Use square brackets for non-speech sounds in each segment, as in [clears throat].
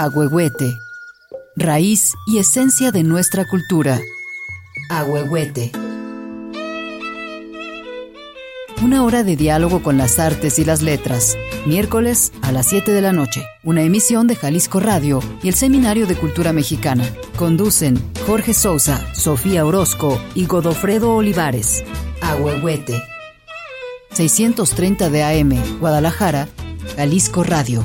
Agüehuete, raíz y esencia de nuestra cultura. Agüehuete. Una hora de diálogo con las artes y las letras. Miércoles a las 7 de la noche. Una emisión de Jalisco Radio y el Seminario de Cultura Mexicana. Conducen Jorge Sousa, Sofía Orozco y Godofredo Olivares. Agüehuete. 630 de AM, Guadalajara, Jalisco Radio.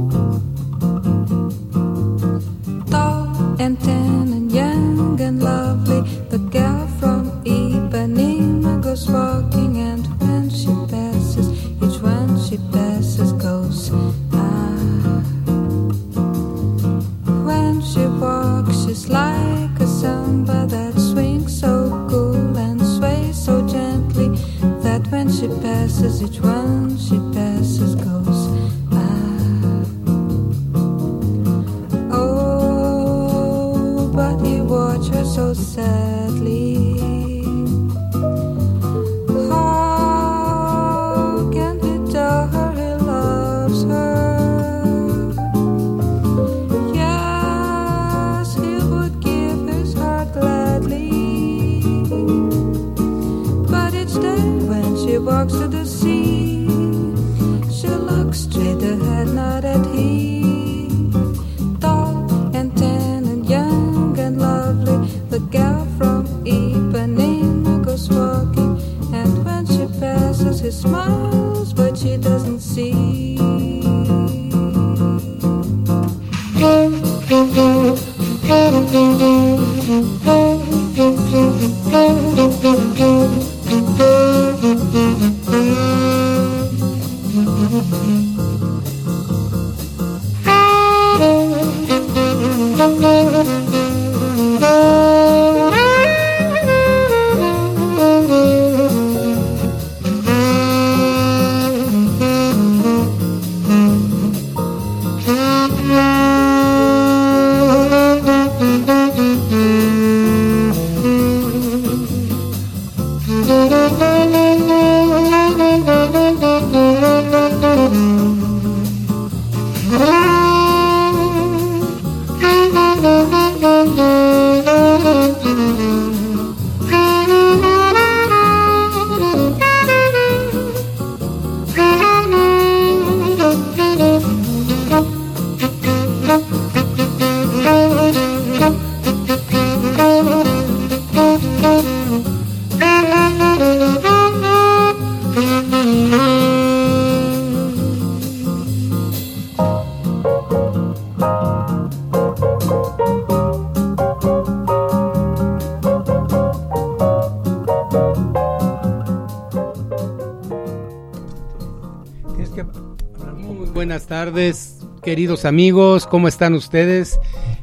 Queridos amigos, ¿cómo están ustedes?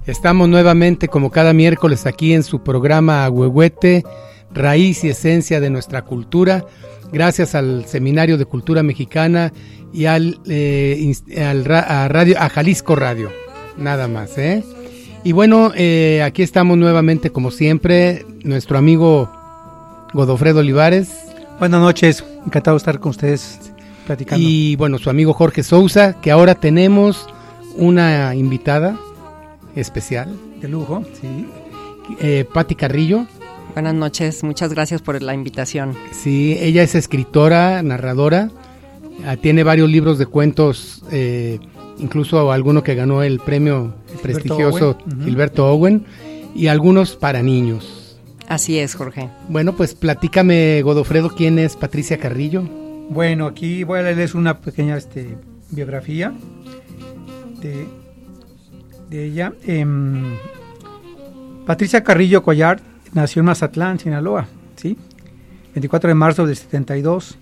Estamos nuevamente como cada miércoles aquí en su programa Agüehuete, raíz y esencia de nuestra cultura, gracias al Seminario de Cultura Mexicana y al, eh, a, radio, Jalisco Radio, nada más, ¿eh? Y bueno, eh, aquí estamos nuevamente como siempre, nuestro amigo Godofredo Olivares. Buenas noches, encantado de estar con ustedes platicando. Y bueno, su amigo Jorge Sousa, que ahora tenemos una invitada especial. De lujo, sí. Eh, Patti Carrillo. Buenas noches, muchas gracias por la invitación. Sí, ella es escritora, narradora, ah, tiene varios libros de cuentos, eh, incluso alguno que ganó el premio Gilberto prestigioso Owen. Gilberto Owen, y algunos para niños. Así es, Jorge. Bueno, pues platícame, Godofredo, ¿quién es Patricia Carrillo? Bueno, aquí voy a leerles una pequeña este, biografía de, de ella. Em, Patricia Carrillo Collard nació en Mazatlán, Sinaloa, ¿sí? 24 de marzo del 72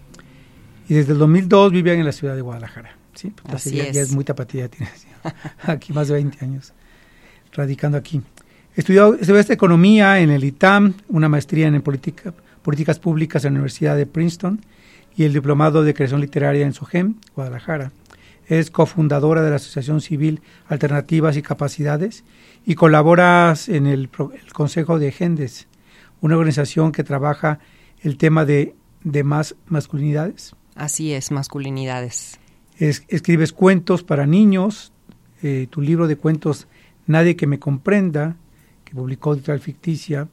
y desde el 2002 vive en la ciudad de Guadalajara, ¿sí? Pues, Así ya, es muy tapatía, tiene [laughs] aquí más de 20 años radicando aquí. Estudió, estudió esta economía en el ITAM, una maestría en política, políticas públicas en la Universidad de Princeton y el diplomado de creación literaria en SOGEM, Guadalajara. Es cofundadora de la Asociación Civil Alternativas y Capacidades y colabora en el Consejo de Gendes, una organización que trabaja el tema de, de más masculinidades. Así es, masculinidades. Es- escribes cuentos para niños, eh, tu libro de cuentos Nadie que me comprenda, que publicó Editorial Ficticia,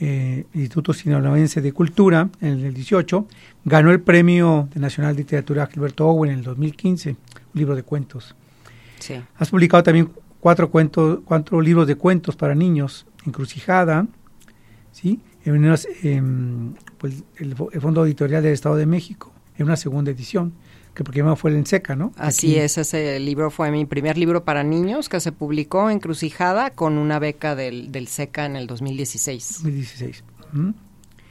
eh, Instituto Sinaloense de Cultura en el 18, ganó el Premio Nacional de Literatura Gilberto Owen en el 2015, un libro de cuentos. Sí. Has publicado también cuatro, cuentos, cuatro libros de cuentos para niños, Encrucijada, ¿sí? en em, pues, el Fondo Editorial del Estado de México, en una segunda edición, que porque primero fue el Enseca, ¿no? Así Aquí. es, ese libro fue mi primer libro para niños que se publicó en Crucijada con una beca del, del SECA en el 2016. 2016. Ujú.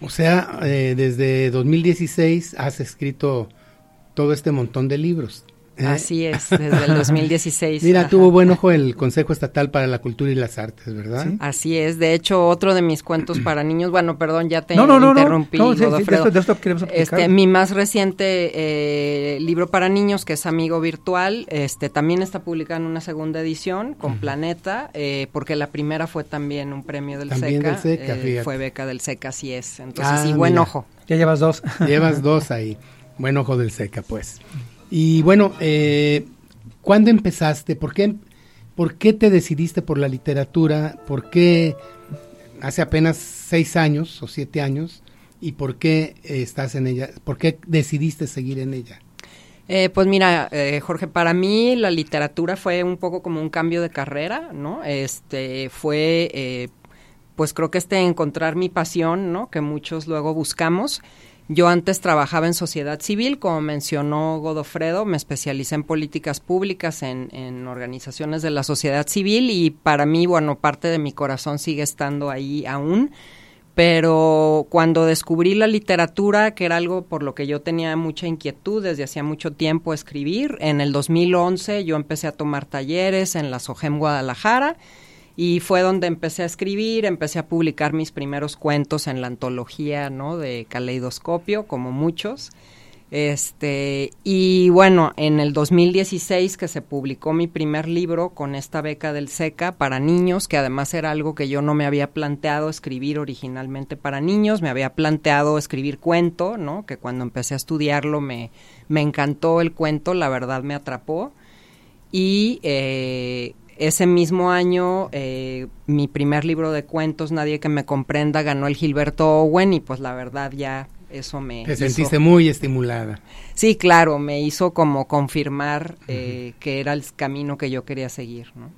O sea, eh, desde 2016 has escrito todo este montón de libros. ¿Eh? Así es, desde el 2016. [laughs] Mira, ajá. tuvo buen ojo el Consejo Estatal para la Cultura y las Artes, ¿verdad? Sí. Así es, de hecho, otro de mis cuentos para niños, bueno, perdón, ya te No, no, no, no, interrumpí, no, sí, sí, de Godofredo. esto- de esto queremos platicar. Este, mi más reciente eh, libro para niños, que es Amigo Virtual, este, también está publicado en una segunda edición con Planeta, eh, porque la primera fue también un premio del También SECA. del SECA, eh, fue beca del SECA, así es. Entonces, Ah, sí, buen mira. ojo. Ya llevas dos. Llevas [laughs] dos ahí. Buen ojo del seca, pues. Y bueno, eh, ¿cuándo empezaste? ¿Por qué, ¿Por qué te decidiste por la literatura? ¿Por qué hace apenas seis años o siete años? ¿Y por qué eh, estás en ella? ¿Por qué decidiste seguir en ella? Eh, pues mira, eh, Jorge, para mí la literatura fue un poco como un cambio de carrera, ¿no? Este fue, eh, pues creo que este encontrar mi pasión, ¿no? Que muchos luego buscamos. Yo antes trabajaba en sociedad civil, como mencionó Godofredo, me especialicé en políticas públicas, en, organizaciones de la sociedad civil y para mí, bueno, parte de mi corazón sigue estando ahí aún. Pero cuando descubrí la literatura, que era algo por lo que yo tenía mucha inquietud desde hacía mucho tiempo escribir, en el 2011 yo empecé a tomar talleres en la SOGEM Guadalajara y fue donde empecé a escribir, empecé a publicar mis primeros cuentos en la antología, ¿no? de Caleidoscopio, como muchos. Este, y bueno, en el 2016 que se publicó mi primer libro con esta beca del SECA para niños, que además era algo que yo no me había planteado escribir originalmente para niños, me había planteado escribir cuento, ¿no? Que cuando empecé a estudiarlo me, me encantó el cuento, la verdad me atrapó. Y eh, ese mismo año, eh, mi primer libro de cuentos, Nadie que me comprenda, ganó el Gilberto Owen y pues la verdad ya eso me... Te hizo- sentiste muy estimulada. Sí, claro, me hizo como confirmar eh, que era el camino que yo quería seguir, ¿no?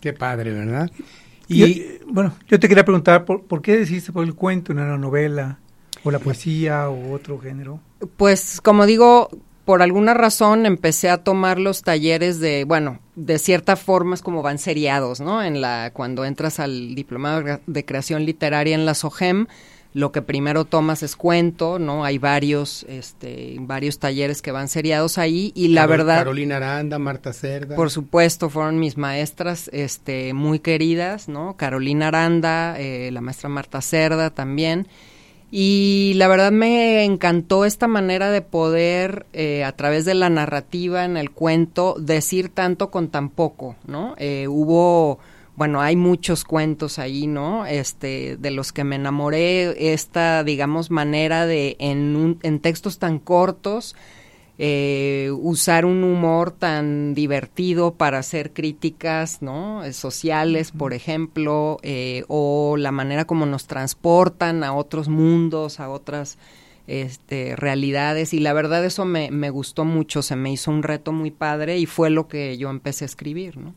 Qué padre, ¿verdad? Y, Y eh, bueno, yo te quería preguntar, ¿por, por qué decidiste por el cuento, no la novela, o la poesía, o otro género? Pues como digo, por alguna razón empecé a tomar los talleres de, bueno, de cierta forma es como van seriados, ¿no? En la cuando entras al diplomado de- creación literaria en la SOGEM, lo que primero tomas es cuento, ¿no? Hay varios este varios talleres que van seriados ahí y la Carol- verdad Carolina Aranda, Marta Cerda. Por supuesto, fueron mis maestras este, muy queridas, ¿no? Carolina Aranda, eh, la maestra Marta Cerda también. Y la verdad me encantó esta manera de poder, eh, a través de la narrativa en el cuento, decir tanto con tan poco, ¿no? Eh, hubo, bueno, hay muchos cuentos ahí, ¿no? Este, de los que me enamoré, esta, digamos, manera de, en, un, en textos tan cortos, eh, usar un humor tan divertido para hacer críticas ¿no? sociales, por ejemplo, eh, o la manera como nos transportan a otros mundos, a otras este, realidades. Y la verdad eso me, me gustó mucho, se me hizo un reto muy padre y fue lo que yo empecé a escribir. ¿no?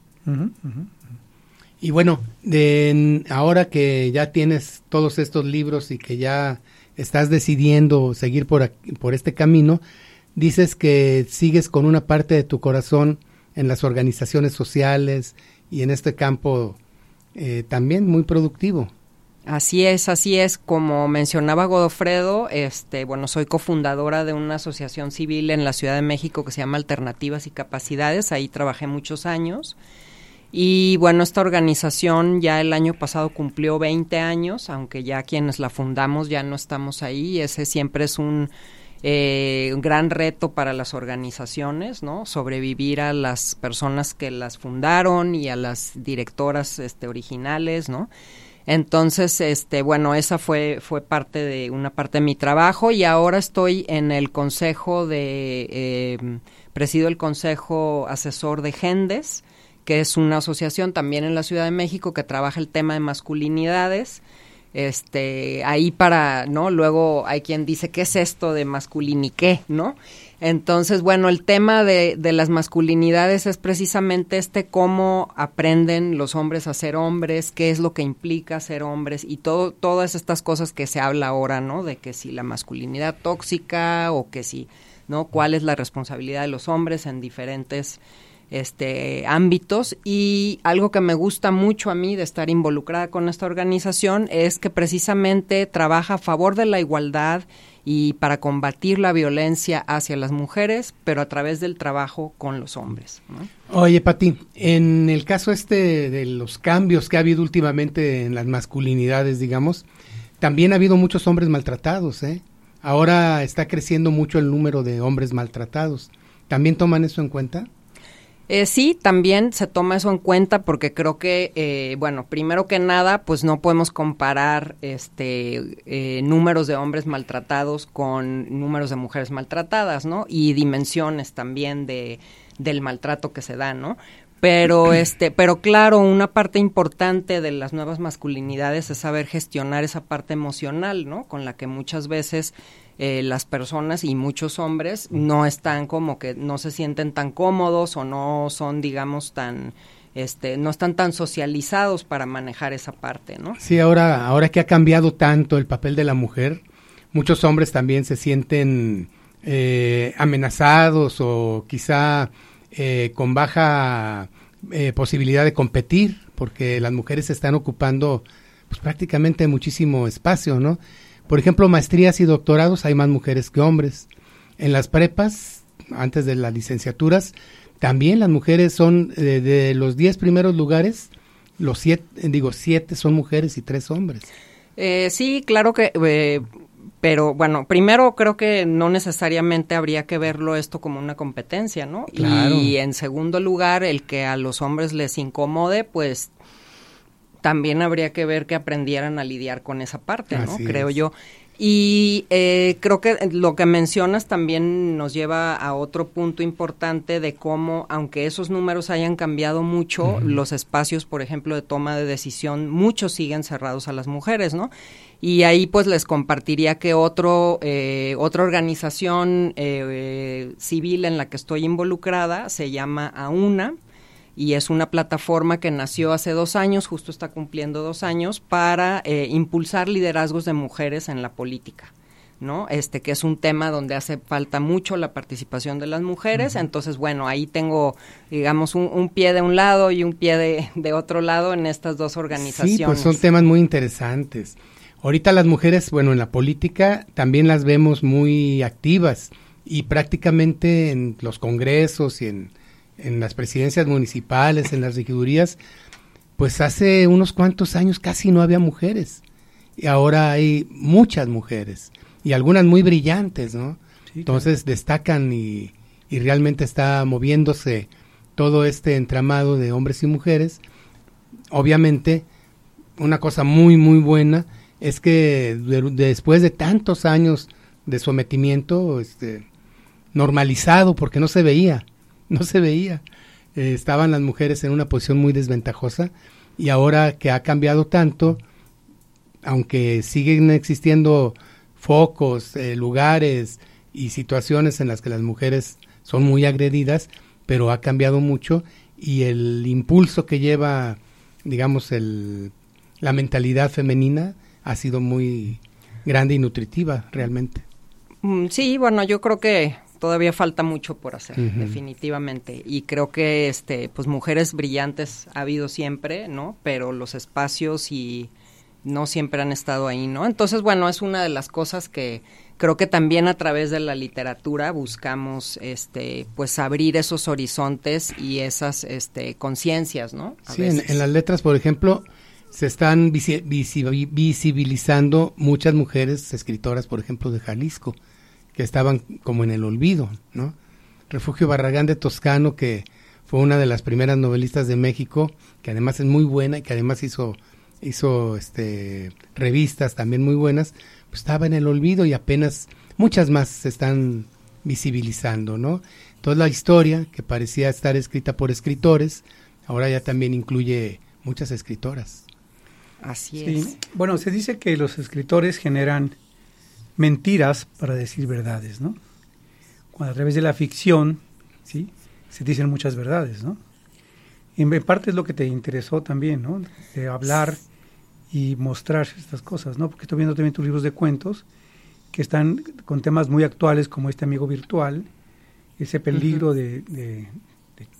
Y bueno, de, ahora que ya tienes todos estos libros y que ya estás decidiendo seguir por, por este camino, dices que sigues con una parte de tu corazón en las organizaciones sociales y en este campo eh, también muy productivo. Así es, así es. Como mencionaba Godofredo, este, bueno, soy cofundadora de una asociación civil en la Ciudad de México que se llama Alternativas y Capacidades. Ahí trabajé muchos años. Y bueno, esta organización ya el año pasado cumplió 20 años, aunque ya quienes la fundamos ya no estamos ahí. Ese siempre es un eh, un gran reto para las organizaciones, ¿no? Sobrevivir a las personas que las fundaron y a las directoras este, originales, ¿no? Entonces, este, bueno, esa fue, fue parte de una parte de mi trabajo y ahora estoy en el consejo de, eh, presido el consejo asesor de Gendes, que es una asociación también en la Ciudad de México que trabaja el tema de masculinidades este ahí para no luego hay quien dice qué es esto de masculiniqué no entonces bueno el tema de, de las masculinidades es precisamente este cómo aprenden los hombres a ser hombres qué es lo que implica ser hombres y todo todas estas cosas que se habla ahora no de que si la masculinidad tóxica o que si no cuál es la responsabilidad de los hombres en diferentes este, ámbitos y algo que me gusta mucho a mí de estar involucrada con esta organización es que precisamente trabaja a favor de la igualdad y para combatir la violencia hacia las mujeres, pero a través del trabajo con los hombres. Oye, Pati, en el caso este de los cambios que ha habido últimamente en las masculinidades, digamos, también ha habido muchos hombres maltratados, ¿eh? Ahora está creciendo mucho el número de hombres maltratados. ¿También toman eso en cuenta? Eh, sí, también se toma eso en cuenta porque creo que, eh, bueno, primero que nada, pues no podemos comparar este eh, números de hombres maltratados con números de mujeres maltratadas, ¿no? Y dimensiones también de del maltrato que se da, ¿no? Pero [clears throat] este, pero claro, una parte importante de las nuevas masculinidades es saber gestionar esa parte emocional, ¿no? Con la que muchas veces eh, las personas y muchos hombres no están como que no se sienten tan cómodos o no son, digamos, tan este, no están tan socializados para manejar esa parte, ¿no? Sí, ahora, ahora que ha cambiado tanto el papel de la mujer, muchos hombres también se sienten eh, amenazados o quizá eh, con baja posibilidad de competir, porque las mujeres están ocupando pues, prácticamente muchísimo espacio, ¿no? Por ejemplo, maestrías y doctorados hay más mujeres que hombres. En las prepas, antes de las licenciaturas, también las mujeres son eh, de los 10 primeros lugares, los siete, digo, siete son mujeres y tres hombres. Eh, sí, claro que, eh, pero bueno, primero creo que no necesariamente habría que verlo esto como una competencia, ¿no? Y en segundo lugar, el que a los hombres les incomode, pues también habría que ver que aprendieran a lidiar con esa parte, ¿no? Creo yo. Y eh, creo que lo que mencionas también nos lleva a otro punto importante de cómo, aunque esos números hayan cambiado mucho, los espacios, por ejemplo, de toma de decisión, muchos siguen cerrados a las mujeres, ¿no? Y ahí pues les compartiría que otro, eh, otra organización eh, civil en la que estoy involucrada se llama AUNA, y es una plataforma que nació hace dos años, justo está cumpliendo dos años, para eh, impulsar liderazgos de mujeres en la política. ¿no? Este que es un tema donde hace falta mucho la participación de las mujeres, entonces bueno, ahí tengo digamos un, pie de un lado y un pie de, de, otro lado en estas dos organizaciones. Sí, pues son temas muy interesantes. Ahorita las mujeres, bueno, en la política también las vemos muy activas y prácticamente en los congresos y en en las presidencias municipales, en las regidurías, pues hace unos cuantos años casi no había mujeres. Y ahora hay muchas mujeres y algunas muy brillantes, ¿no? Entonces destacan y, y realmente está moviéndose todo este entramado de hombres y mujeres. Obviamente, una cosa muy, muy buena es que después de tantos años de sometimiento, este, normalizado porque no se veía, [laughs] no se veía. Eh, estaban las mujeres en una posición muy desventajosa y ahora que ha cambiado tanto, aunque siguen existiendo focos, eh, lugares y situaciones en las que las mujeres son muy agredidas, pero ha cambiado mucho y el impulso que lleva, digamos, el, la mentalidad femenina ha sido muy grande y nutritiva realmente. Mm, sí, bueno, yo creo que todavía falta mucho por hacer, definitivamente. Y creo que este, pues mujeres brillantes ha habido siempre, ¿no? Pero los espacios y no siempre han estado ahí, ¿no? Entonces, bueno, es una de las cosas que creo que también a través de la literatura buscamos este pues abrir esos horizontes y esas este conciencias, ¿no? sí, en, las letras, por ejemplo, se están visibilizando muchas mujeres escritoras, por ejemplo, de Jalisco, que estaban como en el olvido, ¿no? Refugio Barragán de Toscano, que fue una de las primeras novelistas de México, que además es muy buena y que además hizo, hizo este, revistas también muy buenas, pues estaba en el olvido y apenas muchas más se están visibilizando, ¿no? Toda la historia, que parecía estar escrita por escritores, ahora ya también incluye muchas escritoras. Así es. Bueno, se dice que los escritores generan mentiras para decir verdades, ¿no? Cuando a través de la ficción, ¿sí? Se dicen muchas verdades, ¿no? En parte es lo que te interesó también, ¿no? De hablar y mostrar estas cosas, ¿no? Porque estoy viendo también tus libros de cuentos que están con temas muy actuales como este amigo virtual, ese peligro de, de,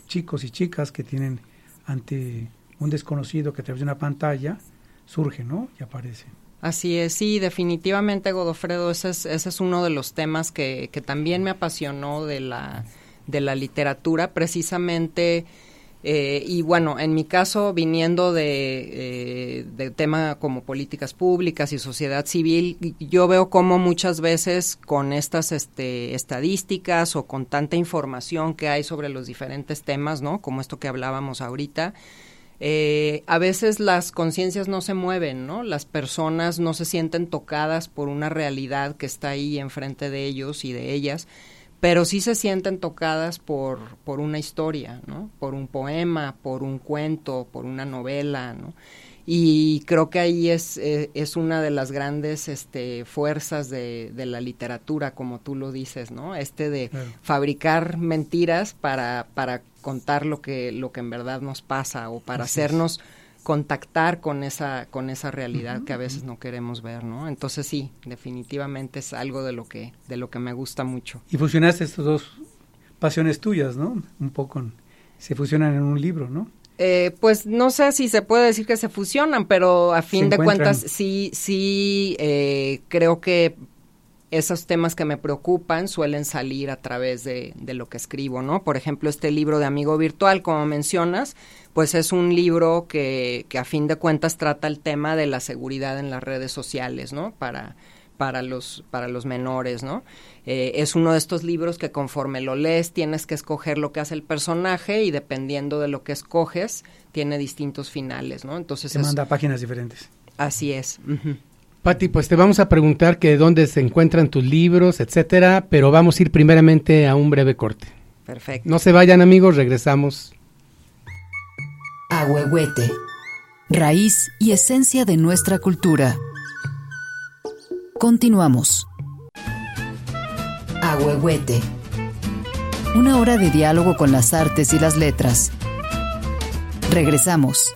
chicos y chicas que tienen ante un desconocido que a través de una pantalla surge, ¿no? Y aparece. Así es, sí, definitivamente, Godofredo, ese es, ese es uno de los temas que, que también me apasionó de la, de la literatura, precisamente, eh, y bueno, en mi caso, viniendo de, eh, tema como políticas públicas y sociedad civil, yo veo como muchas veces con estas este, estadísticas o con tanta información que hay sobre los diferentes temas, ¿no? Como esto que hablábamos ahorita, eh, a veces las conciencias no se mueven, ¿no? Las personas no se sienten tocadas por una realidad que está ahí enfrente de ellos y de ellas, pero sí se sienten tocadas por, por una historia, ¿no? Por un poema, por un cuento, por una novela, ¿no? Y creo que ahí es, eh, es una de las grandes este, fuerzas de, de, la literatura, como tú lo dices, ¿no? Este de fabricar mentiras para, para contar lo que, lo que en verdad nos pasa o para hacernos contactar con esa, con esa realidad que a veces no queremos ver, ¿no? Entonces sí, definitivamente es algo de lo que, de lo que me gusta mucho. Y fusionaste estas dos pasiones tuyas, ¿no? Un poco, se fusionan en un libro, ¿no? Eh, pues no sé si se puede decir que se fusionan, pero a fin de cuentas sí, sí eh, creo que esos temas que me preocupan suelen salir a través de, de, lo que escribo, ¿no? Por ejemplo, este libro de Amigo Virtual, como mencionas, pues es un libro que, que a fin de cuentas trata el tema de la seguridad en las redes sociales, ¿no? Para, para los, para los menores, ¿no? Eh, es uno de estos libros que conforme lo lees tienes que escoger lo que hace el personaje y dependiendo de lo que escoges tiene distintos finales, ¿no? Entonces te manda páginas diferentes. Así es. Pati, pues te vamos a preguntar que dónde se encuentran tus libros, etcétera, pero vamos a ir primeramente a un breve corte. Perfecto. No se vayan amigos, regresamos. Ahuehuete, raíz y esencia de nuestra cultura. Continuamos. Ahuehuete. Una hora de diálogo con las artes y las letras. Regresamos.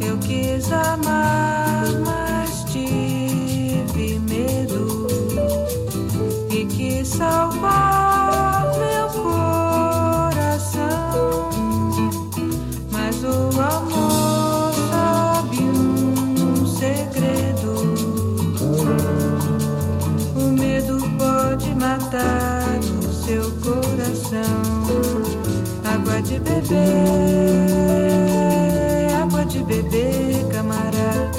Eu quis amar, mas tive medo e quis salvar meu coração. Mas o amor sabe um segredo. O medo pode matar água de beber, água de beber, camarada,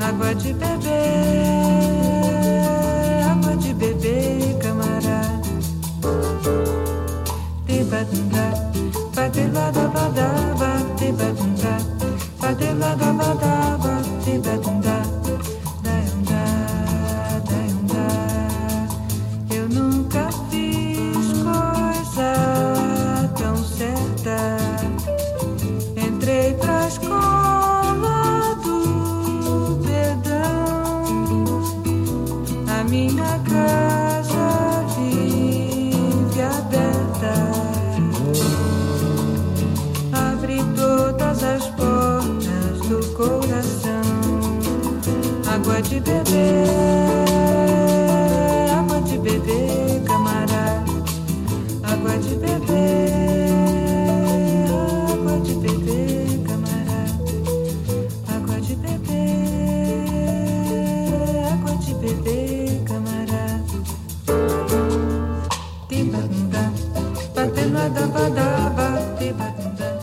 água de beber.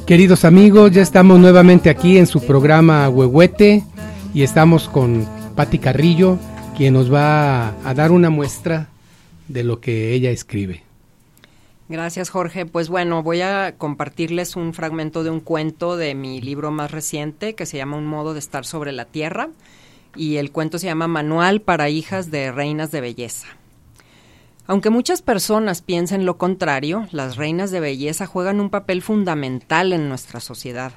Queridos amigos, ya estamos nuevamente aquí en su programa Huehuete y estamos con Patti Carrillo, quien nos va a, dar una muestra de lo que ella escribe. Gracias, Jorge. Pues bueno, voy a compartirles un fragmento de un cuento de mi libro más reciente que se llama Un modo de estar sobre la tierra y el cuento se llama Manual para hijas de reinas de belleza. Aunque muchas personas piensen lo contrario, las reinas de belleza juegan un papel fundamental en nuestra sociedad.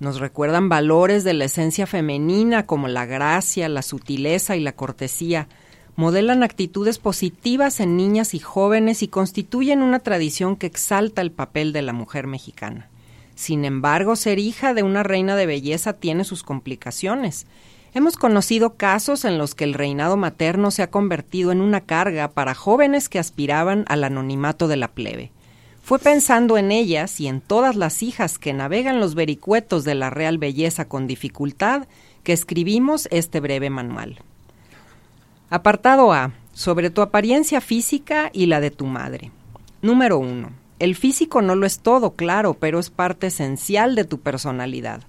Nos recuerdan valores de la esencia femenina como la gracia, la sutileza y la cortesía. Modelan actitudes positivas en niñas y jóvenes y constituyen una tradición que exalta el papel de la mujer mexicana. Sin embargo, ser hija de una reina de belleza tiene sus complicaciones. Hemos conocido casos en los que el reinado materno se ha convertido en una carga para jóvenes que aspiraban al anonimato de la plebe. Fue pensando en ellas y en todas las hijas que navegan los vericuetos de la real belleza con dificultad que escribimos este breve manual. Apartado A. Sobre tu apariencia física y la de tu madre. Número 1. El físico no lo es todo, claro, pero es parte esencial de tu personalidad.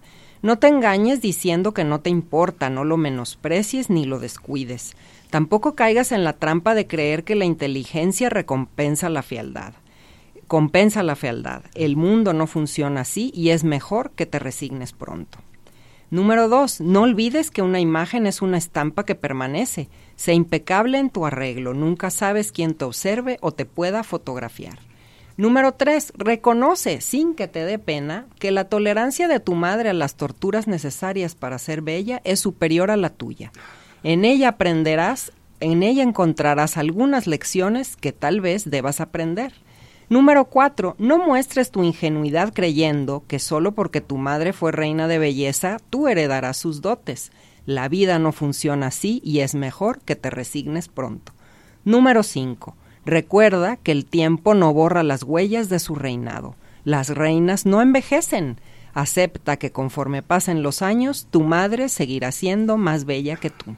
No te engañes diciendo que no te importa, no lo menosprecies ni lo descuides. Tampoco caigas en la trampa de creer que la inteligencia recompensa la fealdad. Compensa la fealdad. El mundo no funciona así y es mejor que te resignes pronto. Número 2. No olvides que una imagen es una estampa que permanece. Sé impecable en tu arreglo. Nunca sabes quién te observe o te pueda fotografiar. Número 3. Reconoce, sin que te dé pena, que la tolerancia de tu madre a las torturas necesarias para ser bella es superior a la tuya. En ella aprenderás, en ella encontrarás algunas lecciones que tal vez debas aprender. Número 4. No muestres tu ingenuidad creyendo que solo porque tu madre fue reina de belleza, tú heredarás sus dotes. La vida no funciona así y es mejor que te resignes pronto. Número 5. Recuerda que el tiempo no borra las huellas de su reinado. Las reinas no envejecen. Acepta que conforme pasen los años, tu madre seguirá siendo más bella que tú.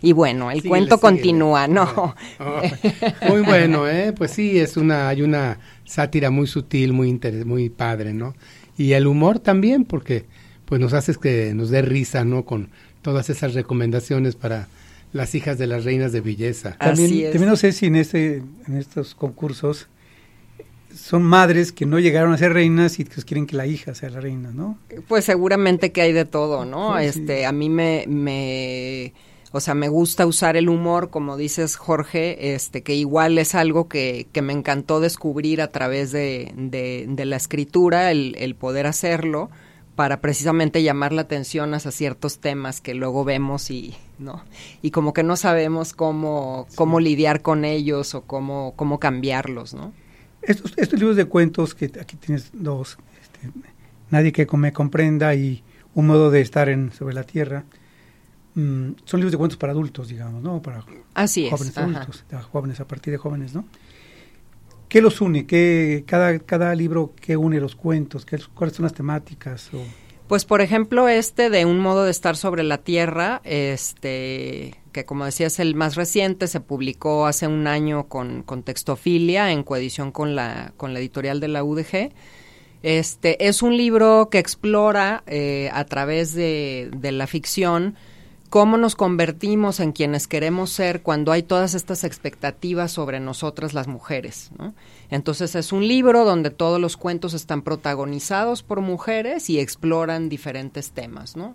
Y bueno, el Síguele, cuento síguele. continúa, ¿no? Oh, muy bueno, ¿eh? Pues sí, es una, hay una sátira muy sutil, muy, inter- muy padre, ¿no? Y el humor también, porque pues nos haces que nos dé risa, ¿no? Con todas esas recomendaciones para las hijas de las reinas de belleza. También, Así es. también no sé si en, este, en estos concursos son madres que no llegaron a ser reinas y que quieren que la hija sea la reina, ¿no? Pues seguramente que hay de todo, ¿no? Sí, sí. Este, a mí me, me, o sea, me gusta usar el humor, como dices Jorge, este, que igual es algo que, que me encantó descubrir a través de, de, de la escritura, el, el poder hacerlo para precisamente llamar la atención hacia ciertos temas que luego vemos y no y como que no sabemos cómo cómo lidiar con ellos o cómo cómo cambiarlos, ¿no? Estos, estos libros de cuentos, que aquí tienes dos, este, Nadie que me comprenda y Un modo de estar en, sobre la tierra, mm, son libros de cuentos para adultos, digamos, ¿no? Para Así es. jóvenes ajá. adultos, jóvenes a partir de jóvenes, ¿no? ¿Qué los une? ¿Qué, cada, cada libro, ¿qué une los cuentos? ¿Qué, ¿Cuáles son las temáticas? Pues por ejemplo este de un modo de estar sobre la tierra, este que como decía es el más reciente, se publicó hace un año con, con Textofilia en coedición con la, con la editorial de la UDG. Este es un libro que explora eh, a través de, de la ficción cómo nos convertimos en quienes queremos ser cuando hay todas estas expectativas sobre nosotras las mujeres. ¿no? Entonces es un libro donde todos los cuentos están protagonizados por mujeres y exploran diferentes temas, ¿no?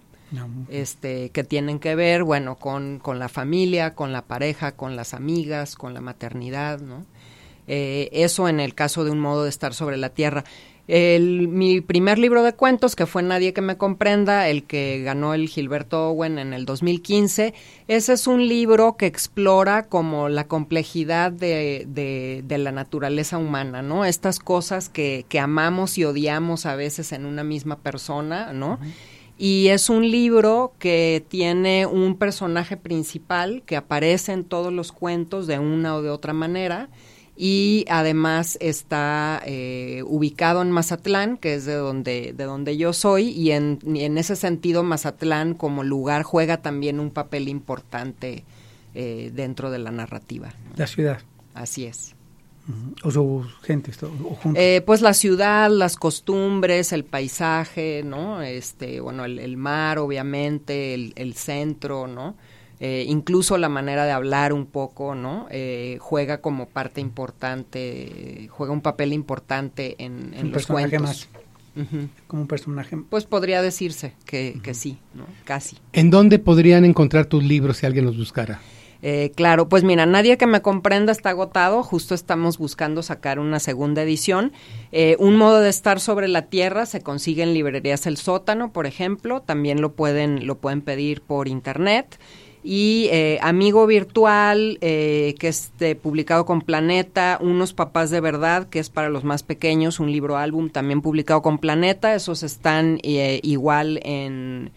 Este, que tienen que ver, bueno, con, con, la familia, con la pareja, con las amigas, con la maternidad, ¿no? Eh, eso en el caso de un modo de estar sobre la tierra. El, mi primer libro de cuentos, que fue Nadie que me comprenda, el que ganó el Gilberto Owen en el 2015, ese es un libro que explora como la complejidad de, de, la naturaleza humana, ¿no? Estas cosas que, que, amamos y odiamos a veces en una misma persona, ¿no? Y es un libro que tiene un personaje principal que aparece en todos los cuentos de una o de otra manera y además está eh, ubicado en Mazatlán, que es de donde, de donde yo soy, y en, en ese sentido Mazatlán como lugar juega también un papel importante eh, dentro de la narrativa. La ciudad. Así es. O su gente, o eh, pues la ciudad, las costumbres, el paisaje, ¿no? Este, bueno, el, el mar, obviamente, el, el centro, ¿no? Eh, incluso la manera de hablar un poco, ¿no? Eh, juega como parte importante, juega un papel importante en, en los cuentos. Más. Como un personaje. Pues podría decirse que, que sí, ¿no? Casi. ¿En dónde podrían encontrar tus libros si alguien los buscara? Eh, claro, pues mira, nadie que me comprenda está agotado, justo estamos buscando sacar una segunda edición. Eh, un modo de estar sobre la tierra se consigue en librerías El Sótano, por ejemplo, también lo pueden, lo pueden pedir por internet y eh, Amigo Virtual, eh, que es publicado con Planeta, Unos Papás de Verdad, que es para los más pequeños, un libro álbum también publicado con Planeta, esos están eh, igual en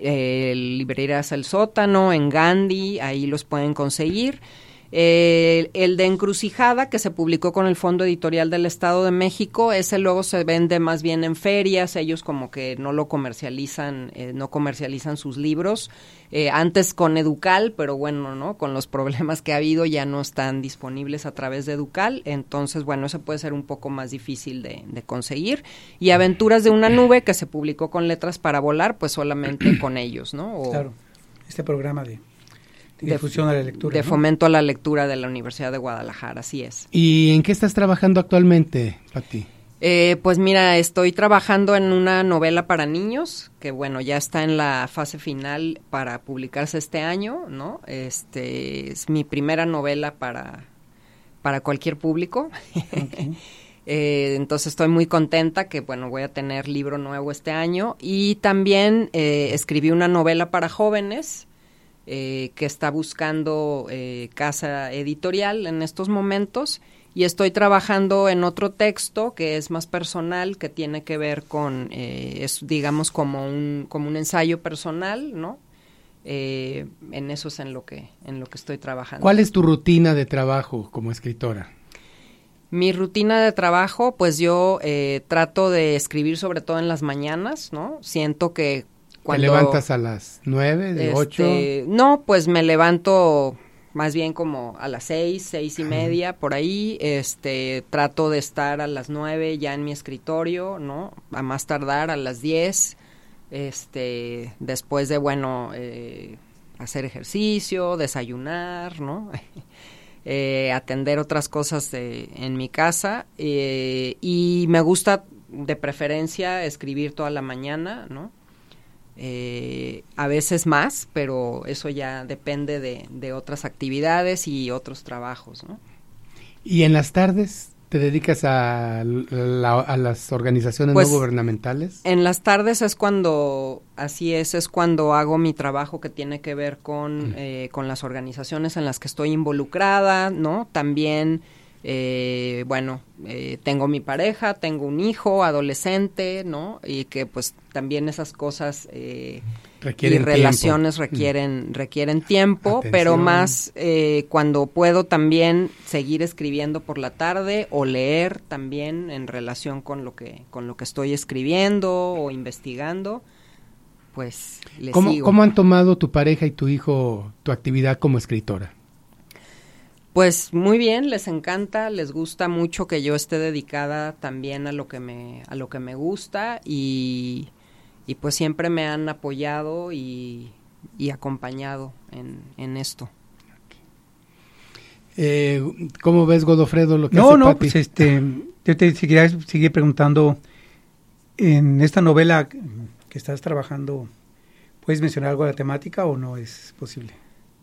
librerías El Sótano, en Gandhi, ahí los pueden conseguir. El de Encrucijada, que se publicó con el Fondo Editorial del Estado de México, ese luego se vende más bien en ferias, ellos como que no lo comercializan, eh, no comercializan sus libros. Eh, antes con Educal, pero bueno, ¿no? Con los [laughs] problemas que ha habido ya no están disponibles a través de Educal, entonces bueno, eso puede ser un poco más difícil de, de conseguir. Y Aventuras de una nube, que se publicó con Letras para Volar, pues solamente con ellos, ¿no? claro, este programa de de difusión a la lectura. De fomento a la lectura de la Universidad de Guadalajara, así es. ¿Y en qué estás trabajando actualmente, Pati? Eh, pues mira, estoy trabajando en una novela para niños, que bueno, ya está en la fase final para publicarse este año, ¿no? Este es mi primera novela para, para cualquier público. [laughs] eh, entonces estoy muy contenta que bueno, voy a tener libro nuevo este año. Y también eh, escribí una novela para jóvenes eh, que está buscando eh, casa editorial en estos momentos y estoy trabajando en otro texto que es más personal, que tiene que ver con, eh, es digamos como un, como un ensayo personal, ¿no? en eso es en lo que en lo que estoy trabajando. ¿Cuál es tu rutina de trabajo como escritora? Mi rutina de trabajo, pues yo trato de escribir sobre todo en las mañanas, ¿no? Siento que ¿Te levantas a las nueve, de este, ocho? No, pues me levanto más bien como a las seis, seis y media, por ahí, este, trato de estar a las nueve ya en mi escritorio, ¿no? A más tardar a las diez, este, después de, bueno, eh, hacer ejercicio, desayunar, ¿no? [laughs] eh, atender otras cosas de, en mi casa, eh, y me gusta de preferencia escribir toda la mañana, ¿no? Eh, a veces más, pero eso ya depende de, de, otras actividades y otros trabajos. ¿no? ¿Y en las tardes te dedicas a, la, a las organizaciones pues, no gubernamentales? En las tardes es cuando, así es, es cuando hago mi trabajo que tiene que ver con, mm. eh, con las organizaciones en las que estoy involucrada, ¿no? También eh, bueno, eh, tengo mi pareja, tengo un hijo adolescente, ¿no? Y que pues también esas cosas eh, requieren y relaciones tiempo. requieren requieren tiempo, Atención. pero más eh, cuando puedo también seguir escribiendo por la tarde o leer también en relación con lo que con lo que estoy escribiendo o investigando. Pues les ¿Cómo, sigo. ¿Cómo han tomado tu pareja y tu hijo tu actividad como escritora? Pues muy bien, les encanta, les gusta mucho que yo esté dedicada también a lo que me, a lo que me gusta y, y pues siempre me han apoyado y, y acompañado en, en esto. Eh, ¿Cómo ves, Godofredo, lo que No, hace no, Pati? pues este, yo te seguiré, seguir preguntando, en esta novela que estás trabajando, ¿puedes mencionar algo de la temática o no es posible?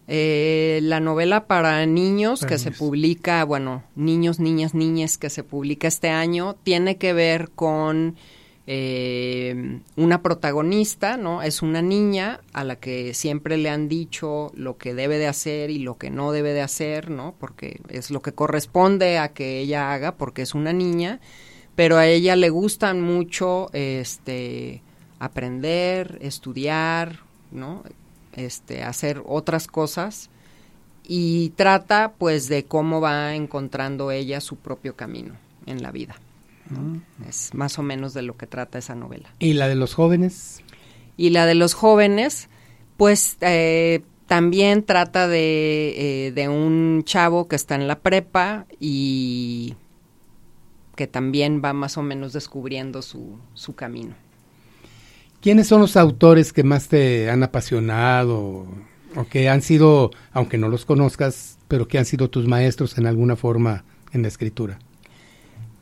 Eh, la novela para niños Para que se publica, bueno, niños, niñas, niñas que se publica este año, tiene que ver con eh, una protagonista, ¿no? Es una niña a la que siempre le han dicho lo que debe de hacer y lo que no debe de hacer, ¿no? Porque es lo que corresponde a que ella haga, porque es una niña, pero a ella le gustan mucho, este, aprender, estudiar, ¿no? Este, hacer otras cosas y trata pues de cómo va encontrando ella su propio camino en la vida. ¿no? Es más o menos de lo que trata esa novela. ¿Y la de los jóvenes? Y la de los jóvenes, pues eh, también trata de, eh, de un chavo que está en la prepa y que también va más o menos descubriendo su, su camino. ¿Quiénes son los autores que más te han apasionado o que han sido, aunque no los conozcas, pero que han sido tus maestros en alguna forma en la escritura?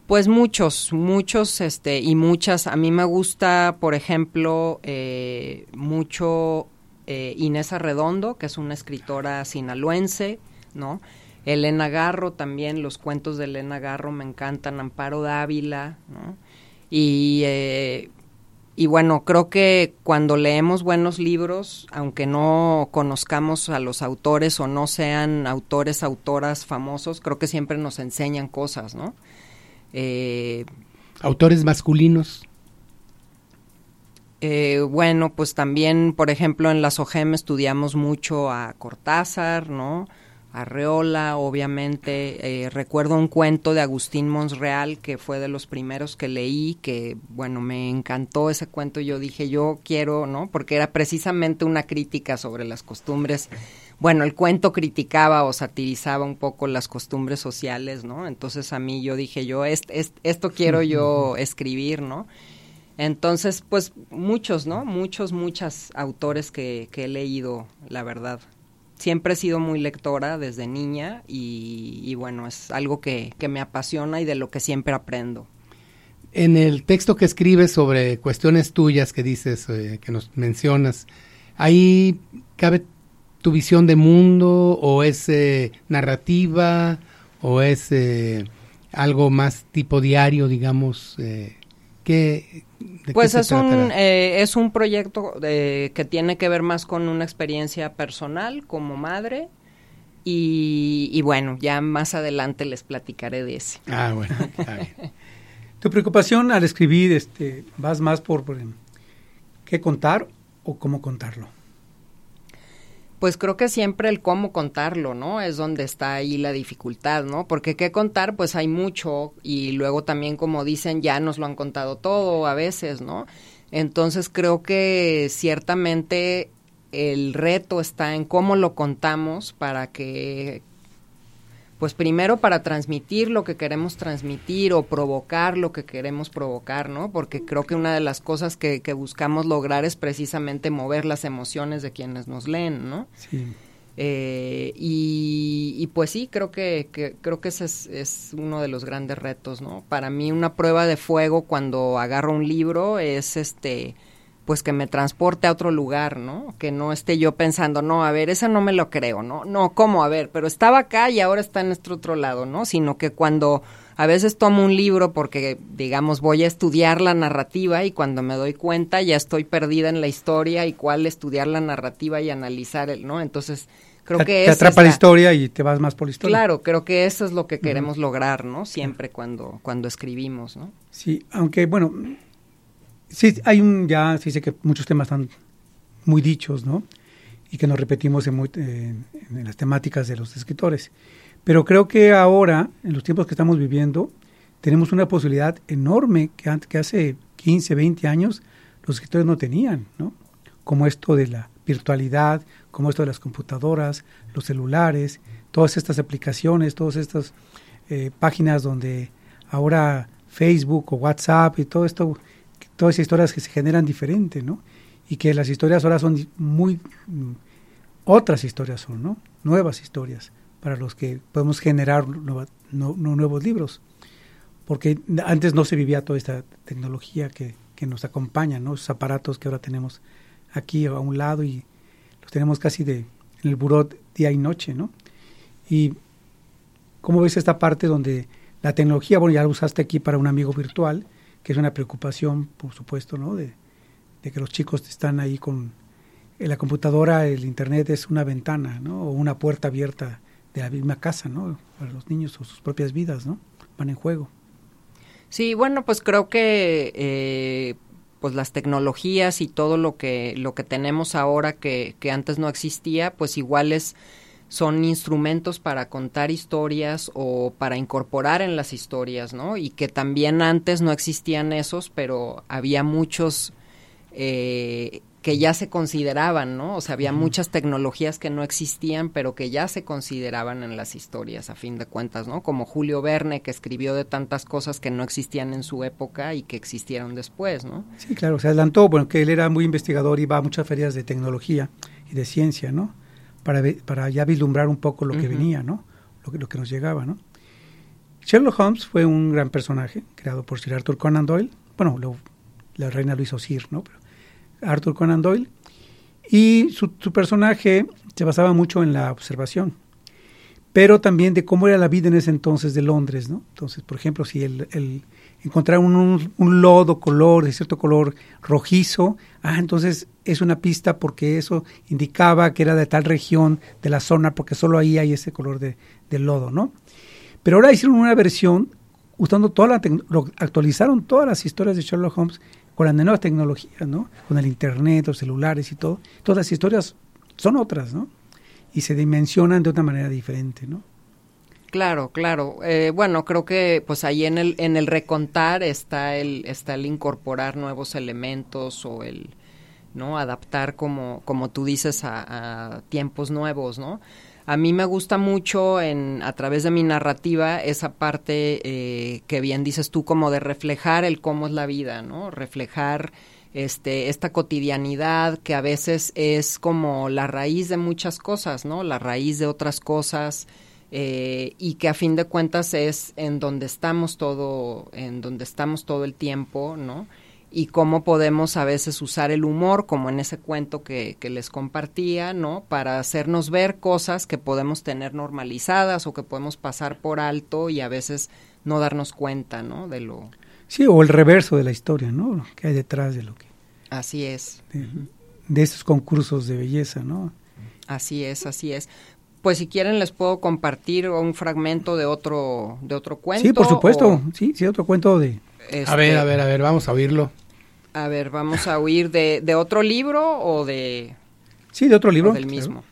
Pues muchos, muchos, este, y muchas. A mí me gusta, por ejemplo, eh, mucho eh, Inés Arredondo, que es una escritora sinaloense, ¿no? Elena Garro también, los cuentos de Elena Garro me encantan, Amparo Dávila, ¿no? Y, eh, y bueno, creo que cuando leemos buenos libros, aunque no conozcamos a los autores o no sean autores, autoras famosos, creo que siempre nos enseñan cosas, ¿no? Eh, ¿Autores masculinos? eh, bueno, pues también, por ejemplo, en la SOGEM estudiamos mucho a Cortázar, ¿no? A Reola, obviamente. Eh, recuerdo un cuento de Agustín Monsreal que fue de los primeros que leí, que, bueno, me encantó ese cuento. Yo dije, yo quiero, ¿no? Porque era precisamente una crítica sobre las costumbres. Bueno, el cuento criticaba o satirizaba un poco las costumbres sociales, ¿no? Entonces a mí yo dije, yo, est- est- esto quiero yo [laughs] escribir, ¿no? Entonces, pues muchos, ¿no? Muchos, muchas autores que, que he leído, la verdad. Siempre he sido muy lectora desde niña y, bueno, es algo que, que me apasiona y de lo que siempre aprendo. En el texto que escribes sobre cuestiones tuyas que dices, eh, que nos mencionas, ¿ahí cabe tu visión de mundo o es eh, narrativa o es eh, algo más tipo diario, digamos? Eh, ¿qué, de Pues es un, eh, es un proyecto eh, que tiene que ver más con una experiencia personal como madre y, y bueno, ya más adelante les platicaré de ese. Ah, bueno, [laughs] está bien. ¿Tu preocupación al escribir este, vas más por, por, em, qué contar o cómo contarlo? Pues creo que siempre el cómo contarlo, ¿no? Es donde está ahí la dificultad, ¿no? Porque qué contar, pues hay mucho y luego también, como dicen, ya nos lo han contado todo a veces, ¿no? Entonces creo que ciertamente el reto está en cómo lo contamos para que, pues primero para transmitir lo que queremos transmitir o provocar lo que queremos provocar, ¿no? Porque creo que una de las cosas que, que buscamos lograr es precisamente mover las emociones de quienes nos leen, ¿no? Sí. Eh, y, y pues sí, creo que, que- creo que ese es, es uno de los grandes retos, ¿no? Para mí una prueba de fuego cuando agarro un libro es este pues que me transporte a otro lugar, ¿no? Que no esté yo pensando, no, a ver, eso no me lo creo, ¿no? No, ¿cómo? A ver, pero estaba acá y ahora está en este otro lado, ¿no? Sino que cuando a veces tomo un libro porque, digamos, voy a estudiar la narrativa y cuando me doy cuenta ya estoy perdida en la historia y cuál estudiar la narrativa y analizar el, ¿no? Entonces, creo te, que te esa atrapa la- historia y te vas más por la historia. Claro, creo que eso es lo que queremos lograr, ¿no? Siempre cuando, cuando escribimos, ¿no? Sí, aunque bueno, sí hay un ya, sí sé que muchos temas están muy dichos, ¿no? Y que nos repetimos en, muy- en- las temáticas de los escritores. Pero creo que ahora, en los tiempos que estamos viviendo, tenemos una posibilidad enorme que, que hace 15, 20 años los escritores no tenían, ¿no? Como esto de la virtualidad, como esto de las computadoras, los celulares, todas estas aplicaciones, todas estas eh, páginas donde ahora Facebook o WhatsApp y todo esto, todas esas historias que se generan diferente, ¿no? y que las historias ahora son muy mm, otras historias son, ¿no? Nuevas historias para los que podemos generar nuevos libros, porque antes no se vivía toda esta tecnología que, que nos acompaña, ¿no? Esos aparatos que ahora tenemos aquí a un lado y los tenemos casi de en el buró día y noche, ¿no? Y cómo ves esta parte donde la tecnología, bueno, ya la usaste aquí para un amigo virtual, que es una preocupación, por supuesto, ¿no? De, que los chicos están ahí con la computadora, el internet es una ventana, ¿no? O una puerta abierta de la misma casa, ¿no? Para los niños o sus propias vidas, ¿no? Van en juego. Sí, bueno, pues creo que eh, pues las tecnologías y todo lo que lo que tenemos ahora que, que antes no existía, pues iguales son instrumentos para contar historias o para incorporar en las historias, ¿no? Y que también antes no existían esos, pero había muchos eh, que ya se consideraban, ¿no? O sea, había muchas tecnologías que no existían, pero que ya se consideraban en las historias, a fin de cuentas, ¿no? Como Julio Verne, que escribió de tantas cosas que no existían en su época y que existieron después, ¿no? Sí, claro, se adelantó, bueno, que él era muy investigador, iba a muchas ferias de tecnología y de ciencia, ¿no? Para, ya vislumbrar un poco lo que venía, ¿no? Lo que, lo que nos llegaba, ¿no? Sherlock Holmes fue un gran personaje, creado por Sir Arthur Conan Doyle. Bueno, lo- la reina lo hizo Sir, ¿no? Pero Arthur Conan Doyle. Y su, su personaje se basaba mucho en la observación, pero también de cómo era la vida en ese entonces de Londres, ¿no? Entonces, por ejemplo, si el, el un, lodo color, de cierto color rojizo, ah, entonces es una pista porque eso indicaba que era de tal región de la zona, porque solo ahí hay ese color de, del lodo, ¿no? Pero ahora hicieron una versión usando toda la actualizaron todas las historias de Sherlock Holmes con las nuevas tecnologías, ¿no? Con el internet, los celulares y todo. Todas las historias son otras, ¿no? Y se dimensionan de otra manera diferente, ¿no? Claro, claro. Eh, bueno, creo que pues ahí en el en el recontar está el está el incorporar nuevos elementos o el no adaptar como como tú dices a, tiempos nuevos, ¿no? A mí me gusta mucho en a través de mi narrativa esa parte eh, que bien dices tú como de reflejar el cómo es la vida, ¿no? Reflejar este esta cotidianidad que a veces es como la raíz de muchas cosas, ¿no? La raíz de otras cosas eh, y que a fin de cuentas es en donde estamos todo, en donde estamos todo el tiempo, ¿no? Y cómo podemos a veces usar el humor, como en ese cuento que, que les compartía, ¿no? Para hacernos ver cosas que podemos tener normalizadas o que podemos pasar por alto y a veces no darnos cuenta, ¿no? De lo... Sí, o el reverso de la historia, ¿no? Lo que hay detrás de lo que Así es. de, de estos concursos de belleza, ¿no? Así es, así es. Pues si quieren les puedo compartir un fragmento de otro de otro cuento. Sí, por supuesto. o, Sí, sí, otro cuento de este, A ver, a ver, a ver, vamos a oírlo. A ver, vamos a oír de, de otro libro o de sí, de otro libro. o del claro.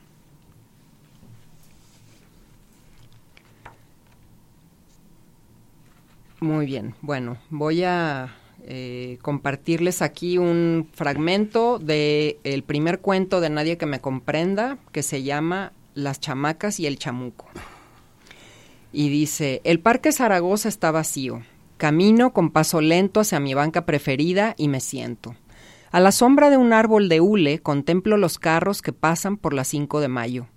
Muy bien, bueno, voy a eh, compartirles aquí un fragmento de el primer cuento de Nadie que me comprenda, que se llama Las chamacas y el chamuco. Y dice, el Parque Zaragoza está vacío. Camino con paso lento hacia mi banca preferida y me siento. A la sombra de un árbol de hule contemplo los carros que pasan por la 5 de mayo.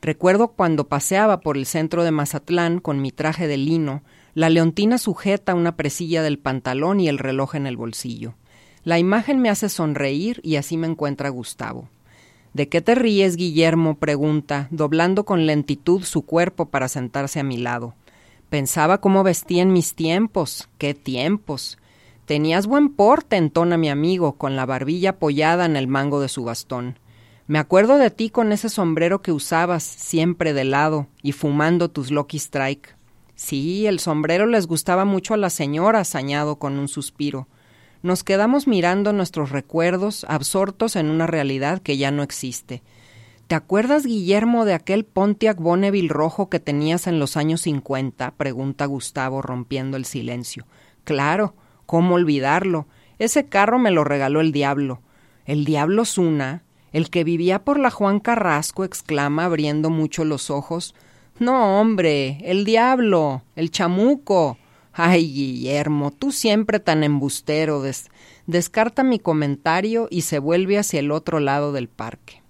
Recuerdo cuando paseaba por el centro de Mazatlán con mi traje de lino, la leontina sujeta una presilla del pantalón y el reloj en el bolsillo. La imagen me hace sonreír y así me encuentra Gustavo. ¿De qué te ríes, Guillermo? pregunta, doblando con lentitud su cuerpo para sentarse a mi lado. Pensaba cómo vestía en mis tiempos. ¡Qué tiempos! Tenías buen porte, entona mi amigo, con la barbilla apoyada en el mango de su bastón. Me acuerdo de ti con ese sombrero que usabas, siempre de lado, y fumando tus Lucky Strike. Sí, el sombrero les gustaba mucho a las señoras, añado con un suspiro. Nos quedamos mirando nuestros recuerdos, absortos en una realidad que ya no existe. ¿Te acuerdas, Guillermo, de aquel Pontiac Bonneville rojo que tenías en los años cincuenta? pregunta Gustavo, rompiendo el silencio. Claro, ¿cómo olvidarlo? Ese carro me lo regaló el diablo. ¿El diablo Zuna? ¿El que vivía por la Juan Carrasco? exclama, abriendo mucho los ojos. No, hombre, el diablo, el chamuco. Ay, Guillermo, tú siempre tan embustero. descarta mi comentario y se vuelve hacia el otro lado del parque.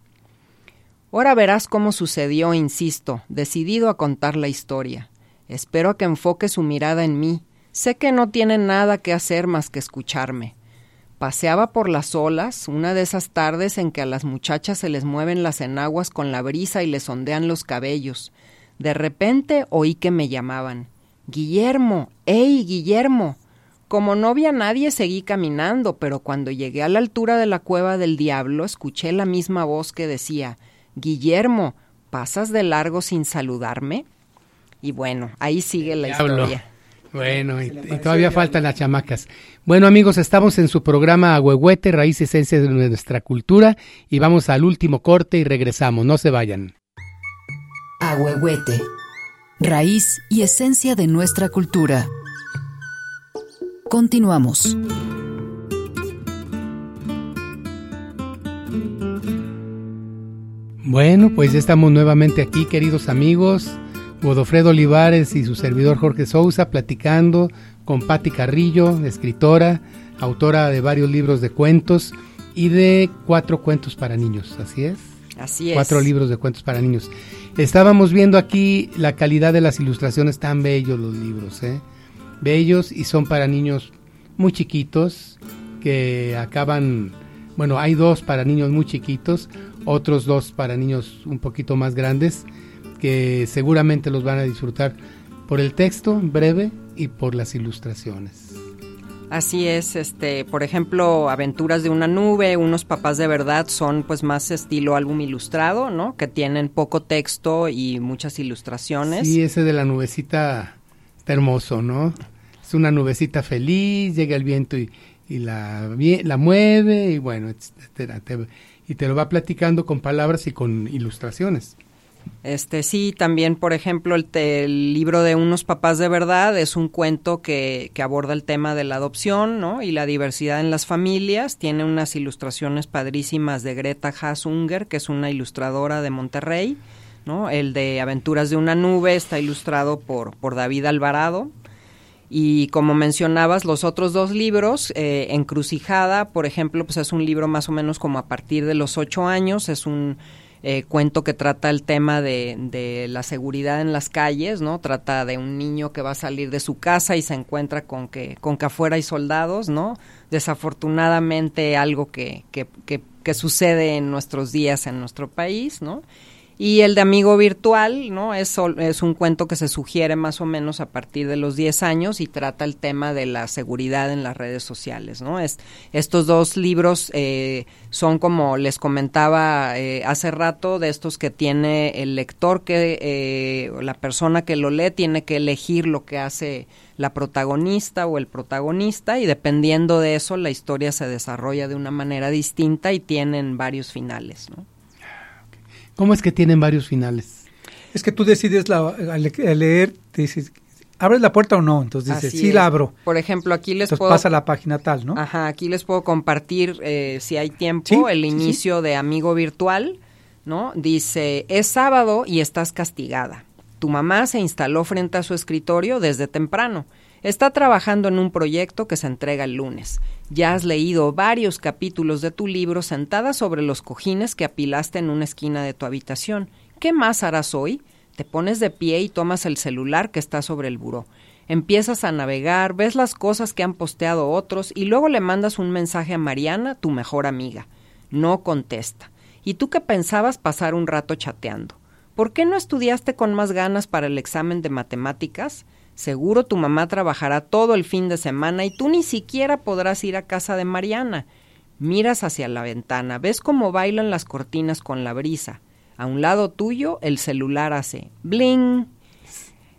Ahora verás cómo sucedió, insisto, decidido a contar la historia. Espero a que enfoque su mirada en mí. Sé que no tiene nada que hacer más que escucharme. Paseaba por las olas, una de esas tardes en que a las muchachas se les mueven las enaguas con la brisa y les ondean los cabellos. De repente oí que me llamaban. Guillermo, ¡ey, Guillermo! Como no vi a nadie seguí caminando, pero cuando llegué a la altura de la cueva del diablo escuché la misma voz que decía Guillermo, ¿pasas de largo sin saludarme? Y bueno, ahí sigue la historia. Bueno, y, todavía faltan las chamacas. Bueno, amigos, estamos en su programa Agüehuete, Raíz y Esencia de nuestra cultura, y vamos al último corte y regresamos. No se vayan. Agüehuete, Raíz y Esencia de nuestra cultura. Continuamos. Bueno, pues ya estamos nuevamente aquí, queridos amigos. Godofredo Olivares y su servidor Jorge Sousa platicando con Patti Carrillo, escritora, autora de varios libros de cuentos y de cuatro cuentos para niños, ¿así es? Así es. Cuatro libros de cuentos para niños. Estábamos viendo aquí la calidad de las ilustraciones, tan bellos los libros, ¿eh? Bellos y son para niños muy chiquitos que acaban, bueno, hay dos para niños muy chiquitos, otros dos para niños un poquito más grandes que seguramente los van a disfrutar por el texto breve y por las ilustraciones. Así es, este, por ejemplo, Aventuras de una nube, unos papás de verdad son pues más estilo álbum ilustrado, ¿no? Que tienen poco texto y muchas ilustraciones. Sí, ese de la nubecita está hermoso, ¿no? Es una nubecita feliz, llega el viento y, la, la mueve y bueno, etcétera, y te lo va platicando con palabras y con ilustraciones. Este sí, también por ejemplo el, libro de unos papás de verdad es un cuento que, que, aborda el tema de la adopción, ¿no? Y la diversidad en las familias. Tiene unas ilustraciones padrísimas de Greta Haas-Unger, que es una ilustradora de Monterrey, ¿no? El de Aventuras de una nube está ilustrado por, por David Alvarado. Y como mencionabas, los otros dos libros, eh, Encrucijada, por ejemplo, pues es un libro más o menos como a partir de los ocho años, es un eh, cuento que trata el tema de, de, la seguridad en las calles, ¿no? Trata de un niño que va a salir de su casa y se encuentra con que, con que afuera hay soldados, ¿no? Desafortunadamente algo que, que, que, que sucede en nuestros días en nuestro país, ¿no? Y el de amigo virtual, ¿no? Es, es un cuento que se sugiere más o menos a partir de los 10 años y trata el tema de la seguridad en las redes sociales, ¿no? Es, estos dos libros eh, son como les comentaba eh, hace rato, de estos que tiene el lector, que eh, la persona que lo lee tiene que elegir lo que hace la protagonista o el protagonista y dependiendo de eso la historia se desarrolla de una manera distinta y tienen varios finales, ¿no? ¿Cómo es que tienen varios finales? Es que tú decides la, al, leer, dices, ¿abres la puerta o no? Entonces dices, sí la abro. Por ejemplo, aquí les Entonces puedo... pasa la página tal, ¿no? Ajá, aquí les puedo compartir, eh, si hay tiempo, el inicio de Amigo Virtual, ¿no? Dice, es sábado y estás castigada. Tu mamá se instaló frente a su escritorio desde temprano. Está trabajando en un proyecto que se entrega el lunes. Ya has leído varios capítulos de tu libro sentada sobre los cojines que apilaste en una esquina de tu habitación. ¿Qué más harás hoy? Te pones de pie y tomas el celular que está sobre el buró. Empiezas a navegar, ves las cosas que han posteado otros y luego le mandas un mensaje a Mariana, tu mejor amiga. No contesta. ¿Y tú qué pensabas pasar un rato chateando? ¿Por qué no estudiaste con más ganas para el examen de matemáticas? Seguro tu mamá trabajará todo el fin de semana y tú ni siquiera podrás ir a casa de Mariana. Miras hacia la ventana, ves cómo bailan las cortinas con la brisa. A un lado tuyo el celular hace bling.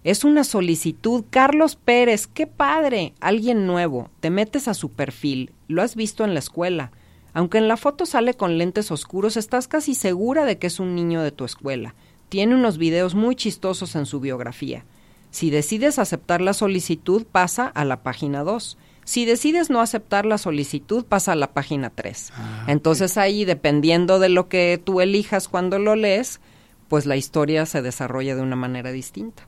Es una solicitud. Carlos Pérez, qué padre. Alguien nuevo. Te metes a su perfil. Lo has visto en la escuela. Aunque en la foto sale con lentes oscuros, estás casi segura de que es un niño de tu escuela. Tiene unos videos muy chistosos en su biografía. Si decides aceptar la solicitud, pasa a la página 2. Si decides no aceptar la solicitud, pasa a la página 3. Ah, Entonces ahí, dependiendo de lo que tú elijas cuando lo lees, pues la historia se desarrolla de una manera distinta.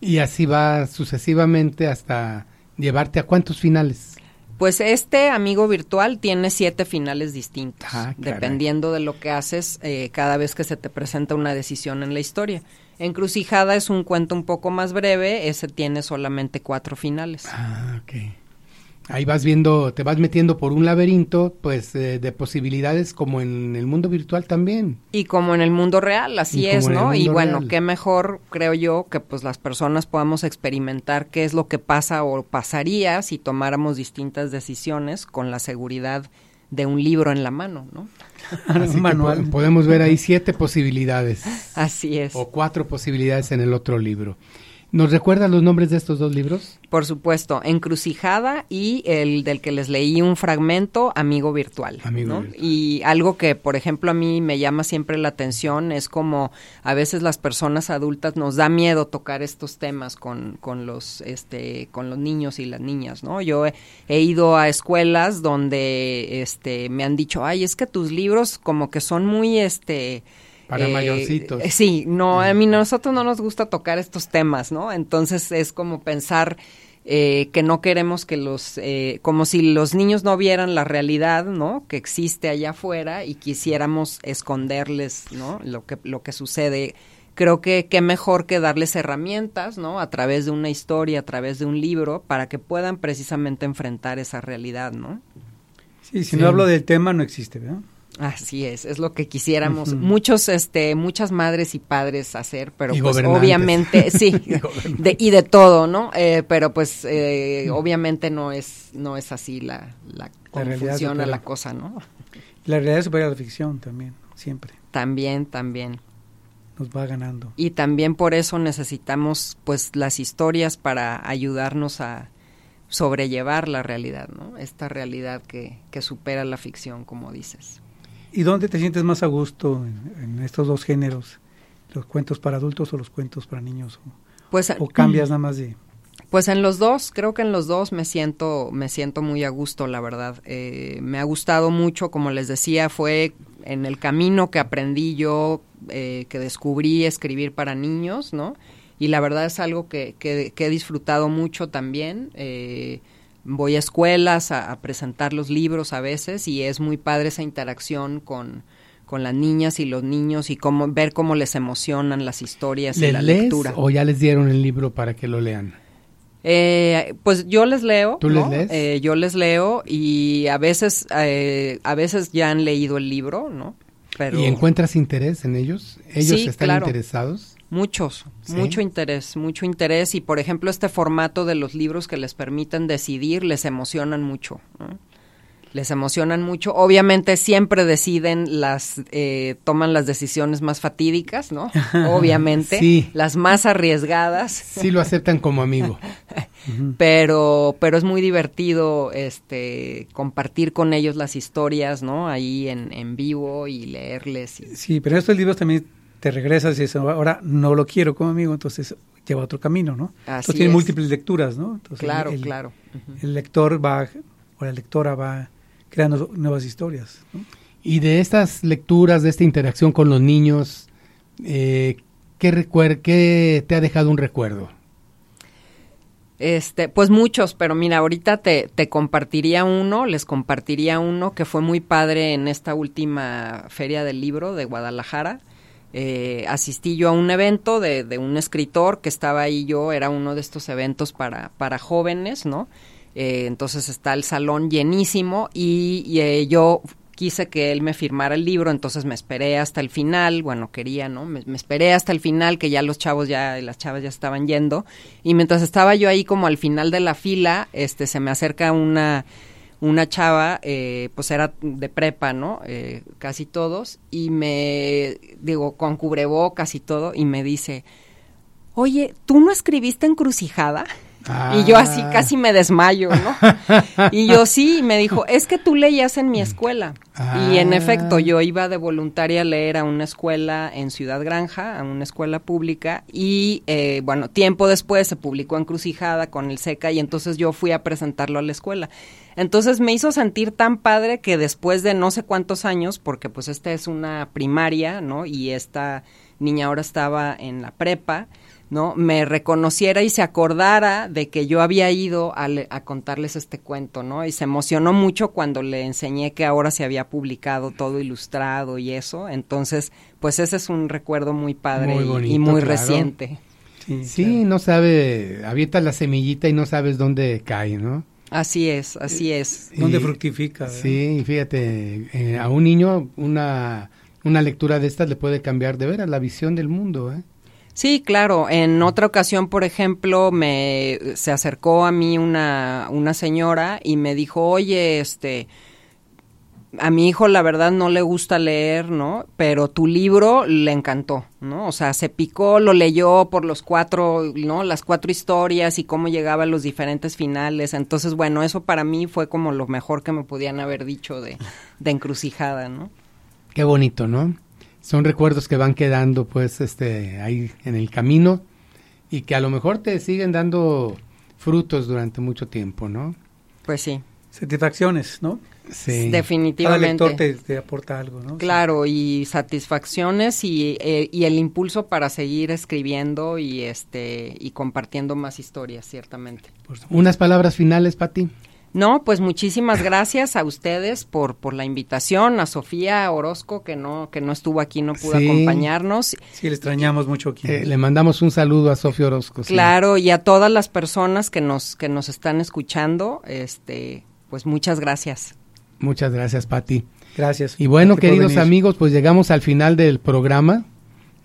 Y así va sucesivamente hasta llevarte a cuántos finales. Pues este amigo virtual tiene siete finales distintos, Ah, dependiendo de lo que haces eh, cada vez que se te presenta una decisión en la historia. Encrucijada es un cuento un poco más breve, ese tiene solamente cuatro finales. Ah, ok. Ahí vas viendo, te vas metiendo por un laberinto, pues, eh, de posibilidades como en el mundo virtual también. Y como en el mundo real, así Y es, ¿no? Y bueno, real. qué mejor, creo yo, que pues las personas podamos experimentar qué es lo que pasa o pasaría si tomáramos distintas decisiones con la seguridad de un libro en la mano, ¿no? [laughs] Así un que manual. po- podemos ver ahí siete posibilidades Así es. o cuatro posibilidades en el otro libro. ¿Nos recuerdas los nombres de estos dos libros? Por supuesto, Encrucijada y el del que les leí un fragmento, Amigo Virtual. Amigo ¿no? Virtual. Y algo que, por ejemplo, a mí me llama siempre la atención es como a veces las personas adultas nos da miedo tocar estos temas con, con los este con los niños y las niñas, ¿no? Yo he, he ido a escuelas donde este me han dicho, "Ay, es que tus libros como que son muy este Para mayorcitos. eh, Sí, no, a mí nosotros no nos gusta tocar estos temas, ¿no? Entonces es como pensar eh, que no queremos que los, eh, como si los niños no vieran la realidad, ¿no? Que existe allá afuera y quisiéramos esconderles, ¿no? Lo que, lo que sucede. Creo que qué mejor que darles herramientas, ¿no? A través de una historia, a través de un libro, para que puedan precisamente enfrentar esa realidad, ¿no? Sí, si Sí. no hablo del tema, no existe, ¿verdad? Así es, es lo que quisiéramos muchos, este, muchas madres y padres hacer, pero Y pues obviamente, [laughs] sí, Y de, y de todo, ¿no? Eh, pero pues eh, obviamente no es, no es así la, la, realidad funciona la cosa, ¿no? La realidad supera la ficción también, siempre. También, también. Nos va ganando. Y también por eso necesitamos pues las historias para ayudarnos a sobrellevar la realidad, ¿no? Esta realidad que, que supera la ficción, como dices. ¿Y dónde te sientes más a gusto en, en estos dos géneros? ¿Los cuentos para adultos o los cuentos para niños? ¿O, Pues o cambias nada más de...? Pues en los dos, creo que en los dos me siento, me siento muy a gusto, la verdad. Eh, me ha gustado mucho, como les decía, fue en el camino que aprendí yo, eh, que descubrí escribir para niños, ¿no? Y la verdad es algo que, que, que he disfrutado mucho también. Eh, voy a escuelas a, a presentar los libros a veces y es muy padre esa interacción con, con las niñas y los niños y cómo, ver cómo les emocionan las historias y ¿Les la lees lectura. o ya les dieron el libro para que lo lean? Eh, pues yo les leo. ¿Tú les ¿no? lees? Eh, yo les leo y a veces, eh, a veces ya han leído el libro, ¿no? Pero ¿Y encuentras interés en ellos? ¿Ellos Sí, están claro. interesados? Muchos, ¿Sí? mucho interés, mucho interés y por ejemplo este formato de los libros que les permiten decidir les emocionan mucho. ¿no? Les emocionan mucho. Obviamente siempre deciden las, eh, toman las decisiones más fatídicas, ¿no? [laughs] Obviamente, Sí. las más arriesgadas. Sí lo aceptan como amigo. [laughs] pero pero es muy divertido este compartir con ellos las historias no ahí en, en vivo y leerles y- Sí, pero estos libros también te regresas y dices, ahora no lo quiero como amigo, entonces lleva otro camino, ¿no? Así entonces tiene es. múltiples lecturas, ¿no? Entonces, claro el, claro. El lector va, o la lectora va creando nuevas historias, ¿no? Y de estas lecturas, de esta interacción con los niños, eh, ¿qué, recuer ¿qué te ha dejado un recuerdo? Este, pues muchos, pero mira, ahorita te, te compartiría uno, les compartiría uno que fue muy padre en esta última feria del libro de Guadalajara. Eh, asistí yo a un evento de, de un escritor que estaba ahí yo, era uno de estos eventos para, para jóvenes, ¿no? Eh, entonces está el salón llenísimo y, eh, yo quise que él me firmara el libro, entonces me esperé hasta el final, bueno, quería, ¿no? Me, me, esperé hasta el final, que ya los chavos ya, las chavas ya estaban yendo, y mientras estaba yo ahí como al final de la fila, este, se me acerca una, una chava, eh, pues era de prepa, ¿no? Eh, casi todos, y me, digo, con cubrebocas y todo, y me dice, oye, ¿tú no escribiste encrucijada? Ah. Y yo así casi me desmayo, ¿no? y yo sí, y me dijo, es que tú leías en mi escuela. Ah. Y en efecto, yo iba de voluntaria a leer a una escuela en Ciudad Granja, a una escuela pública, y eh, bueno, tiempo después se publicó Encrucijada con el SECA, y entonces yo fui a presentarlo a la escuela. Entonces me hizo sentir tan padre que después de no sé cuántos años, porque pues esta es una primaria, ¿no? Y esta niña ahora estaba en la prepa, ¿no? Me reconociera y se acordara de que yo había ido a, le- a contarles este cuento, ¿no? Y se emocionó mucho cuando le enseñé que ahora se había publicado todo ilustrado y eso. Entonces, pues ese es un recuerdo muy padre Muy y- muy claro. reciente. Sí, Sí, no sabe, avientas la semillita y no sabes dónde cae, ¿no? Así es, así es. claro. ¿Dónde Y- fructifica? ¿verdad? Sí, fíjate, eh, a un niño una, una lectura de estas le puede cambiar de veras la visión del mundo, ¿eh? Sí, claro. En otra ocasión, por ejemplo, me se acercó a mí una, una señora y me dijo, oye, este, a mi hijo la verdad no le gusta leer, ¿no? Pero tu libro le encantó, ¿no? O sea, se picó, lo leyó por los cuatro, ¿no? Las cuatro historias y cómo llegaba a los diferentes finales. Entonces, bueno, eso para mí fue como lo mejor que me podían haber dicho de, de encrucijada, ¿no? Qué bonito, ¿no? Son recuerdos que van quedando, pues, este, ahí en el camino y que a lo mejor te siguen dando frutos durante mucho tiempo, ¿no? Pues sí, Satisfacciones, ¿no? Sí. Cada definitivamente. lector te, te aporta algo, ¿no? Claro, y satisfacciones y, eh, y el impulso para seguir escribiendo y este y compartiendo más historias, ciertamente. Unas palabras finales, Pati. No, pues muchísimas gracias a ustedes por, por la invitación, a Sofía Orozco que no que no estuvo aquí, no pudo Sí. acompañarnos, Sí, le extrañamos mucho aquí. Eh, le mandamos un saludo a Sofía Orozco. sí. claro, y a todas las personas que nos que nos están escuchando, este, pues muchas gracias. Muchas gracias, Pati. Gracias. Y bueno, Gracias queridos amigos, pues llegamos al final del programa.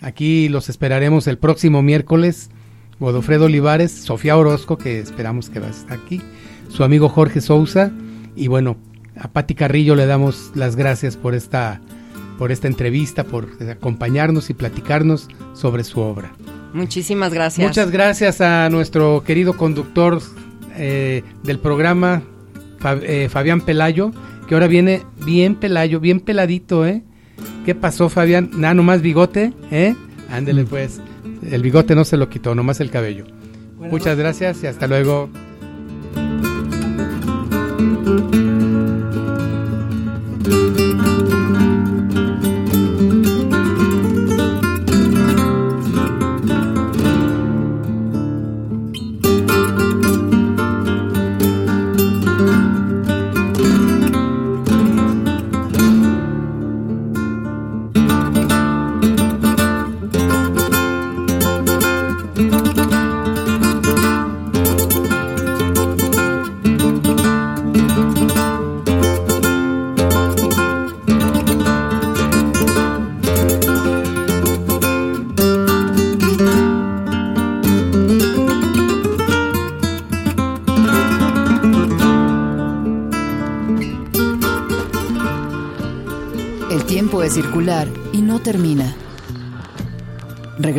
Aquí los esperaremos el próximo miércoles. Godofredo Olivares, Sofía Orozco, que esperamos que va a estar aquí, su amigo Jorge Sousa, y bueno, a Pati Carrillo le damos las gracias por esta, por esta entrevista, por acompañarnos y platicarnos sobre su obra. Muchísimas gracias. Muchas gracias a nuestro querido conductor eh, del programa, eh, Fabián Pelayo, que ahora viene bien Pelayo, bien peladito, ¿eh? ¿Qué pasó, Fabián? Nada, nomás bigote, ¿eh? Ándele, pues. El bigote no se lo quitó, nomás el cabello. Muchas gracias y hasta luego.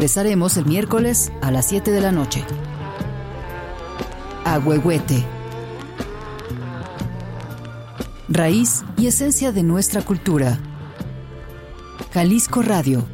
Regresaremos el miércoles a las 7 de la noche. Agüehuete. Raíz y esencia de nuestra cultura. Jalisco Radio